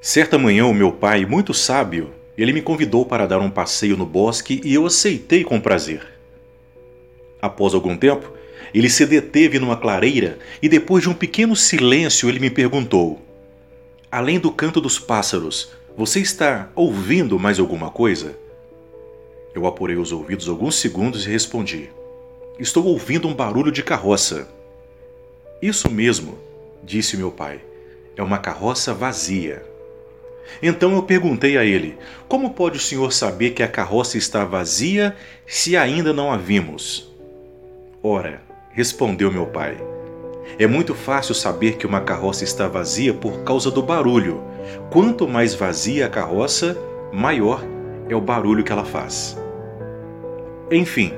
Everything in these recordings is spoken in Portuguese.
Certa manhã, o meu pai, muito sábio, ele me convidou para dar um passeio no bosque e eu aceitei com prazer. Após algum tempo, ele se deteve numa clareira e, depois de um pequeno silêncio, ele me perguntou: Além do canto dos pássaros, você está ouvindo mais alguma coisa? Eu apurei os ouvidos alguns segundos e respondi: Estou ouvindo um barulho de carroça. Isso mesmo, disse meu pai. É uma carroça vazia. Então eu perguntei a ele: Como pode o senhor saber que a carroça está vazia se ainda não a vimos? Ora, respondeu meu pai, é muito fácil saber que uma carroça está vazia por causa do barulho. Quanto mais vazia a carroça, maior é o barulho que ela faz. Enfim,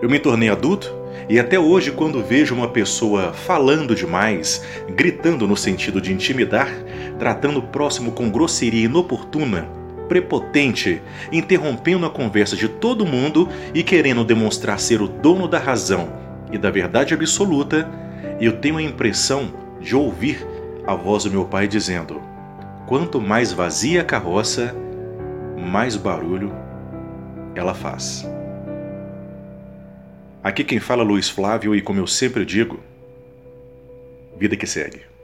eu me tornei adulto e até hoje, quando vejo uma pessoa falando demais, gritando no sentido de intimidar, tratando o próximo com grosseria inoportuna, prepotente, interrompendo a conversa de todo mundo e querendo demonstrar ser o dono da razão e da verdade absoluta, eu tenho a impressão de ouvir a voz do meu pai dizendo: quanto mais vazia a carroça, mais barulho ela faz. Aqui quem fala é Luiz Flávio e como eu sempre digo, vida que segue.